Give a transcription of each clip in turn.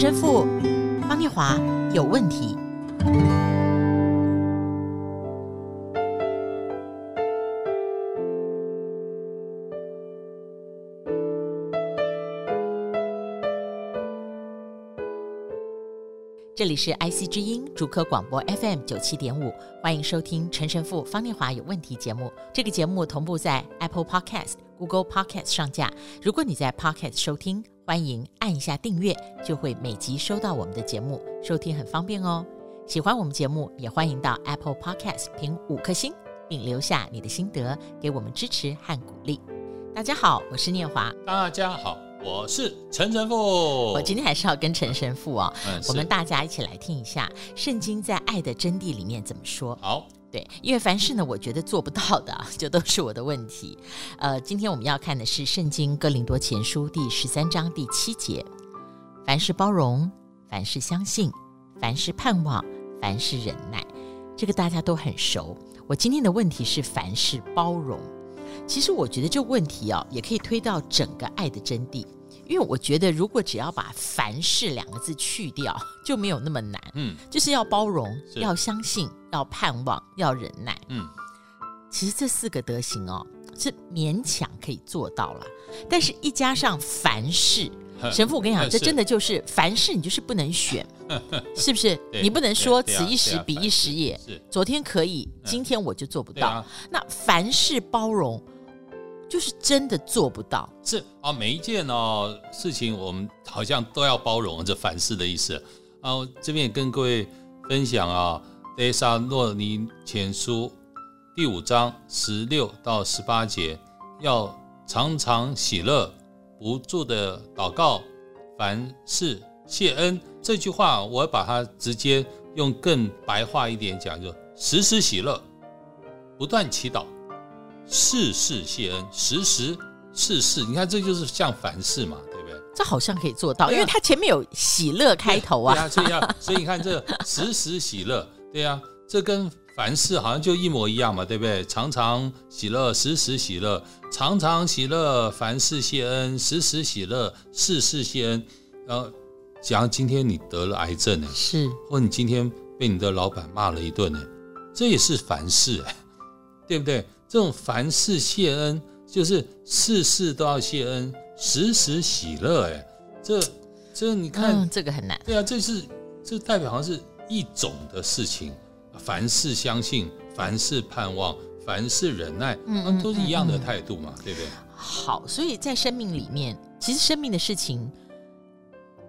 陈神父方念华有问题。这里是 IC 之音主科广播 FM 九七点五，欢迎收听陈神父方念华有问题节目。这个节目同步在 Apple Podcast、Google Podcast 上架。如果你在 Podcast 收听，欢迎按一下订阅，就会每集收到我们的节目，收听很方便哦。喜欢我们节目，也欢迎到 Apple Podcast 评五颗星，并留下你的心得，给我们支持和鼓励。大家好，我是念华。大家好。我是陈神父，我今天还是要跟陈神父哦，嗯、我们大家一起来听一下圣经在爱的真谛里面怎么说。好，对，因为凡事呢，我觉得做不到的，啊就都是我的问题。呃，今天我们要看的是圣经哥林多前书第十三章第七节：凡事包容，凡事相信，凡事盼望，凡事忍耐。这个大家都很熟。我今天的问题是凡事包容。其实我觉得这问题哦，也可以推到整个爱的真谛，因为我觉得如果只要把“凡事”两个字去掉，就没有那么难。嗯，就是要包容，要相信，要盼望，要忍耐。嗯，其实这四个德行哦，是勉强可以做到了，但是一加上“凡事 ”，神父，我跟你讲，这真的就是凡事，你就是不能选，是不是？你不能说此一时彼一时也。昨天可以，今天我就做不到。那凡事包容，就是真的做不到。是啊，每一件哦事情，我们好像都要包容，这凡事的意思。啊，这边也跟各位分享啊，《帖撒罗尼前书》第五章十六到十八节，要常常喜乐。不住的祷告，凡事谢恩。这句话，我把它直接用更白话一点讲，就时时喜乐，不断祈祷，事事谢恩，时时事事。你看，这就是像凡事嘛，对不对？这好像可以做到，啊、因为它前面有喜乐开头啊。对啊，所以所以你看，这时时喜乐，对呀、啊，这跟。凡事好像就一模一样嘛，对不对？常常喜乐，时时喜乐，常常喜乐，凡事谢恩，时时喜乐，事事谢恩。然后，假如今天你得了癌症呢，是，或你今天被你的老板骂了一顿呢，这也是凡事，对不对？这种凡事谢恩，就是事事都要谢恩，时时喜乐，哎，这这你看，嗯，这个很难。对啊，这是这代表好像是一种的事情。凡事相信，凡事盼望，凡事忍耐，嗯，都是一样的态度嘛，嗯嗯嗯、对不对？好，所以在生命里面，其实生命的事情，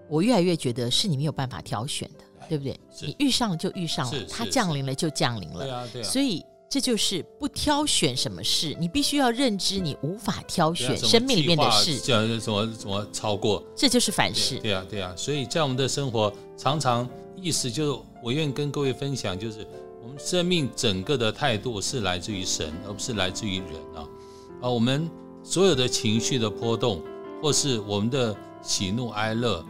我越来越觉得是你没有办法挑选的，对不对？你遇上了就遇上了，它降临了就降临了，对啊，对啊。所以这就是不挑选什么事，你必须要认知你无法挑选生命里面的事，这样怎么怎么超过？这就是反噬，对啊，对啊。所以在我们的生活，常常意思就是。我愿意跟各位分享，就是我们生命整个的态度是来自于神，而不是来自于人啊！啊，我们所有的情绪的波动，或是我们的喜怒哀乐，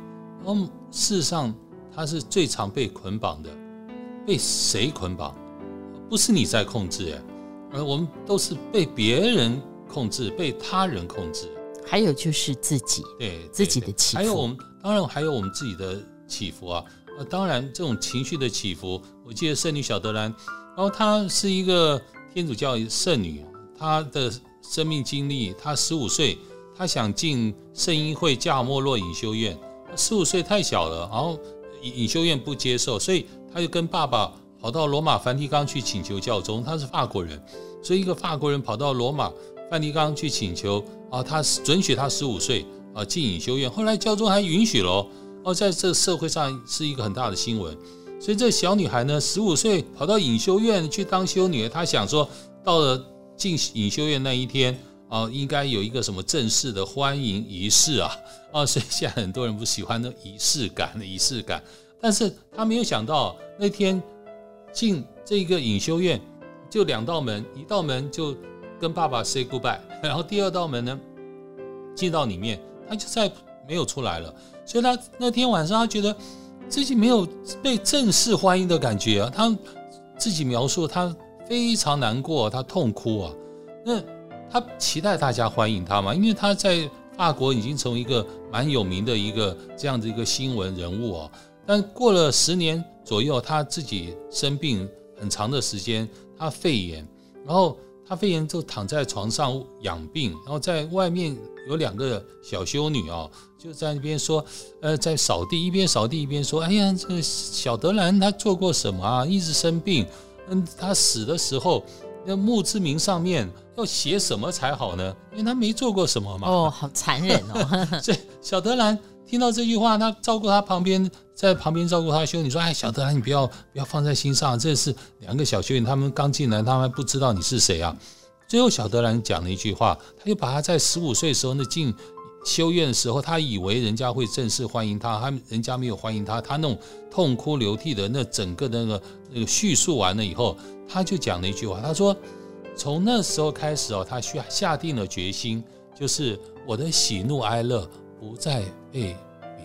嗯，事实上它是最常被捆绑的。被谁捆绑？不是你在控制哎，而我们都是被别人控制，被他人控制。还有就是自己，对，对自己的起伏。还有我们，当然还有我们自己的起伏啊。呃当然，这种情绪的起伏，我记得圣女小德兰，然后她是一个天主教圣女，她的生命经历，她十五岁，她想进圣音会加尔默罗隐修院，十五岁太小了，然后隐修院不接受，所以她就跟爸爸跑到罗马梵蒂冈去请求教宗，他是法国人，所以一个法国人跑到罗马梵蒂冈去请求啊，他准许他十五岁啊进隐修院，后来教宗还允许了。哦，在这社会上是一个很大的新闻，所以这小女孩呢，十五岁跑到隐修院去当修女，她想说，到了进隐修院那一天啊，应该有一个什么正式的欢迎仪式啊，啊，所以现在很多人不喜欢那仪式感的仪式感，但是她没有想到那天进这个隐修院就两道门，一道门就跟爸爸 say goodbye，然后第二道门呢进到里面，他就再没有出来了。所以他那天晚上，他觉得自己没有被正式欢迎的感觉啊，他自己描述他非常难过，他痛哭啊。那他期待大家欢迎他嘛？因为他在法国已经成为一个蛮有名的一个这样的一个新闻人物哦。但过了十年左右，他自己生病很长的时间，他肺炎，然后他肺炎就躺在床上养病，然后在外面有两个小修女哦，就在那边说，呃，在扫地，一边扫地一边说，哎呀，这个小德兰他做过什么啊？一直生病，嗯，他死的时候。那墓志铭上面要写什么才好呢？因为他没做过什么嘛。哦，好残忍哦！所以小德兰听到这句话，他照顾他旁边，在旁边照顾他修女说：“哎，小德兰，你不要不要放在心上，这是两个小修女，他们刚进来，他们还不知道你是谁啊。”最后，小德兰讲了一句话，他就把他在十五岁时候那进修院的时候，他以为人家会正式欢迎他，他人家没有欢迎他，他那种痛哭流涕的那整个那个那个叙述完了以后。他就讲了一句话，他说：“从那时候开始哦，他需要下定了决心，就是我的喜怒哀乐不再被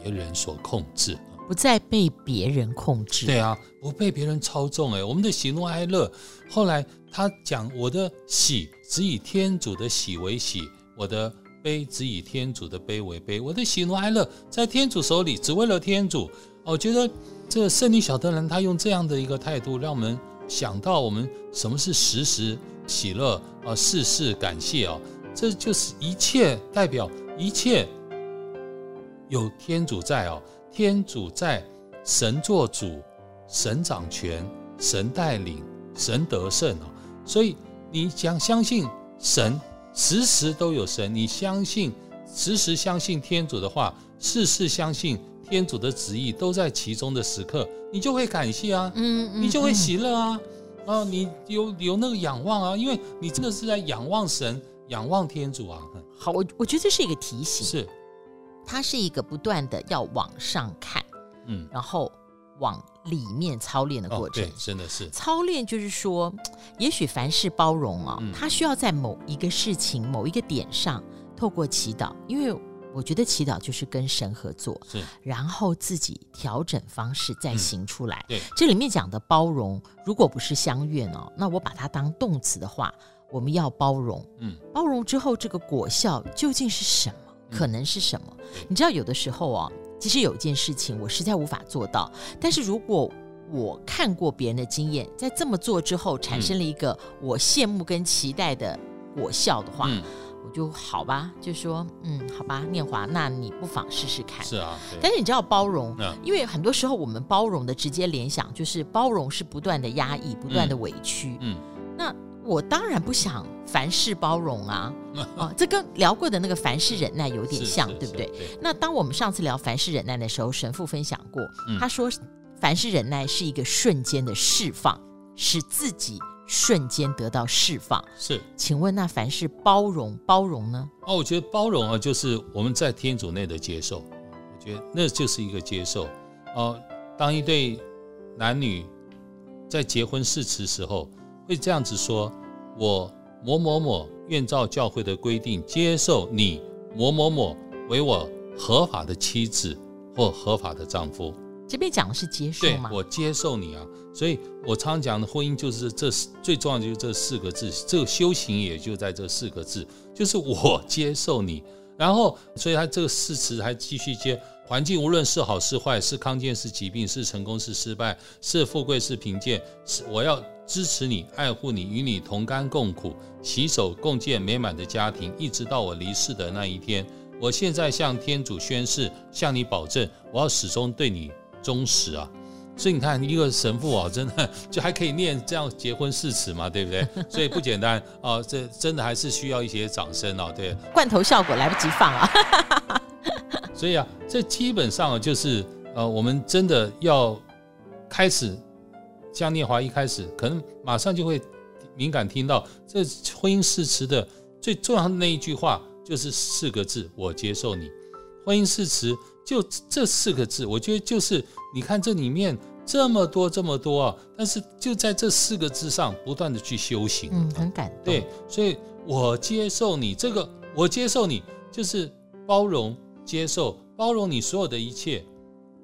别人所控制，不再被别人控制。对啊，不被别人操纵。哎，我们的喜怒哀乐，后来他讲，我的喜只以天主的喜为喜，我的悲只以天主的悲为悲。我的喜怒哀乐在天主手里，只为了天主。我觉得这圣女小德兰，他用这样的一个态度，让我们。”想到我们什么是时时喜乐啊，事事感谢啊，这就是一切代表一切有天主在哦，天主在，神做主，神掌权，神带领，神得胜哦。所以你想相信神，时时都有神；你相信时时相信天主的话，事事相信。天主的旨意都在其中的时刻，你就会感谢啊，嗯，嗯，你就会喜乐啊，啊、嗯，你有有那个仰望啊，因为你真的是在仰望神，仰望天主啊。好，我我觉得这是一个提醒，是，它是一个不断的要往上看，嗯，然后往里面操练的过程，哦、对，真的是操练，就是说，也许凡事包容啊，它需要在某一个事情、某一个点上透过祈祷，因为。我觉得祈祷就是跟神合作，是，然后自己调整方式再行出来。嗯、对，这里面讲的包容，如果不是相愿哦，那我把它当动词的话，我们要包容。嗯，包容之后，这个果效究竟是什么？嗯、可能是什么？你知道，有的时候哦，其实有一件事情我实在无法做到，但是如果我看过别人的经验，在这么做之后产生了一个我羡慕跟期待的果效的话。嗯我就好吧，就说嗯，好吧，念华，那你不妨试试看。是啊，但是你知道包容，因为很多时候我们包容的直接联想就是包容是不断的压抑，不断的委屈。嗯，那我当然不想凡事包容啊，啊，这跟聊过的那个凡事忍耐有点像，对不对？那当我们上次聊凡事忍耐的时候，神父分享过，他说凡事忍耐是一个瞬间的释放，使自己。瞬间得到释放是，请问那凡事包容包容呢？哦，我觉得包容啊，就是我们在天主内的接受，我觉得那就是一个接受。哦，当一对男女在结婚誓词时候，会这样子说：“我某某某愿照教会的规定接受你某某某为我合法的妻子或合法的丈夫。”这边讲的是接受吗？对，我接受你啊，所以我常讲的婚姻就是这最重要的就是这四个字，这个修行也就在这四个字，就是我接受你。然后，所以他这个誓词还继续接，环境无论是好是坏，是康健是疾病，是成功是失败，是富贵是贫贱，是我要支持你，爱护你，与你同甘共苦，携手共建美满的家庭，一直到我离世的那一天。我现在向天主宣誓，向你保证，我要始终对你。忠实啊，所以你看一个神父啊，真的就还可以念这样结婚誓词嘛，对不对？所以不简单啊，这真的还是需要一些掌声啊。对，罐头效果来不及放啊。所以啊，这基本上就是呃，我们真的要开始，像念华一开始，可能马上就会敏感听到这婚姻誓词的最重要的那一句话，就是四个字：我接受你。婚姻誓词。就这四个字，我觉得就是你看这里面这么多这么多啊，但是就在这四个字上不断的去修行，嗯，很感动。对，所以我接受你这个，我接受你就是包容、接受、包容你所有的一切，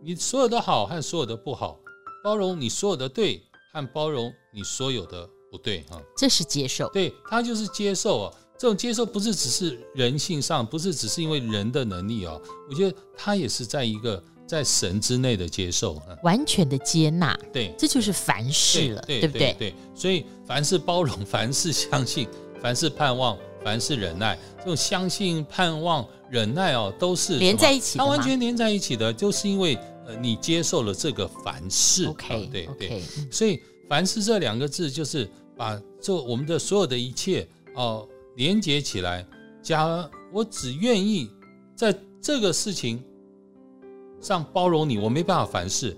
你所有的好和所有的不好，包容你所有的对和包容你所有的不对啊，这是接受。对，他就是接受啊。这种接受不是只是人性上，不是只是因为人的能力哦，我觉得他也是在一个在神之内的接受，完全的接纳。对，这就是凡事了，对，对，对不对？对，所以凡事包容，凡事相信，凡事盼望，凡事忍耐。这种相信、盼望、忍耐哦，都是连在一起的，它完全连在一起的，就是因为呃，你接受了这个凡事。OK，对对。Okay, 所以凡事这两个字，就是把这我们的所有的一切哦。连接起来，假如我只愿意在这个事情上包容你，我没办法凡事，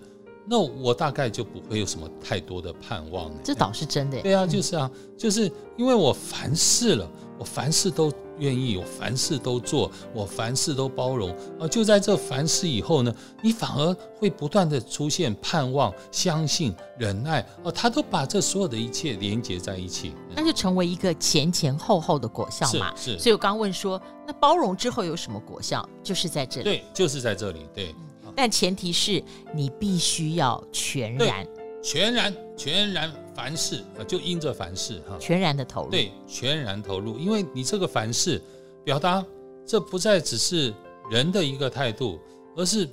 那我大概就不会有什么太多的盼望。这倒是真的。对啊，就是啊，就是因为我凡事了，我凡事都。愿意，我凡事都做，我凡事都包容啊！就在这凡事以后呢，你反而会不断的出现盼望、相信、忍耐哦，他都把这所有的一切连接在一起，那就成为一个前前后后的果效嘛。是，是，所以我刚问说，那包容之后有什么果效？就是在这里，对，就是在这里，对。但前提是你必须要全然。全然全然凡事啊，就因着凡事哈，全然的投入，对，全然投入，因为你这个凡事表达，这不再只是人的一个态度，而是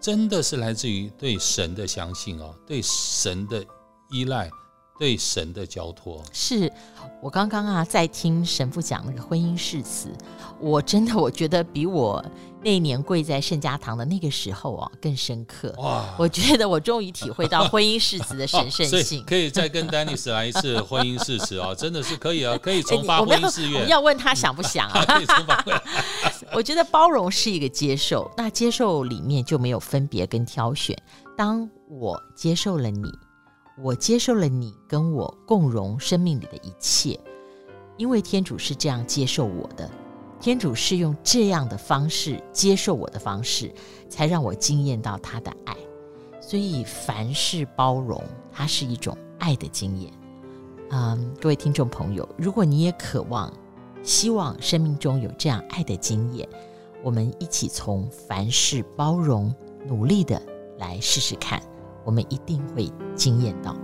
真的是来自于对神的相信哦，对神的依赖，对神的交托。是我刚刚啊在听神父讲那个婚姻誓词，我真的我觉得比我。那一年跪在圣家堂的那个时候哦，更深刻。哇！我觉得我终于体会到婚姻誓词的神圣性。可以再跟丹尼斯来一次婚姻誓词哦，真的是可以啊，可以重发婚姻誓愿。要问他想不想啊？可以重发。我觉得包容是一个接受，那接受里面就没有分别跟挑选。当我接受了你，我接受了你跟我共融生命里的一切，因为天主是这样接受我的。天主是用这样的方式接受我的方式，才让我惊艳到他的爱。所以凡事包容，它是一种爱的经验。嗯，各位听众朋友，如果你也渴望、希望生命中有这样爱的经验，我们一起从凡事包容努力的来试试看，我们一定会惊艳到。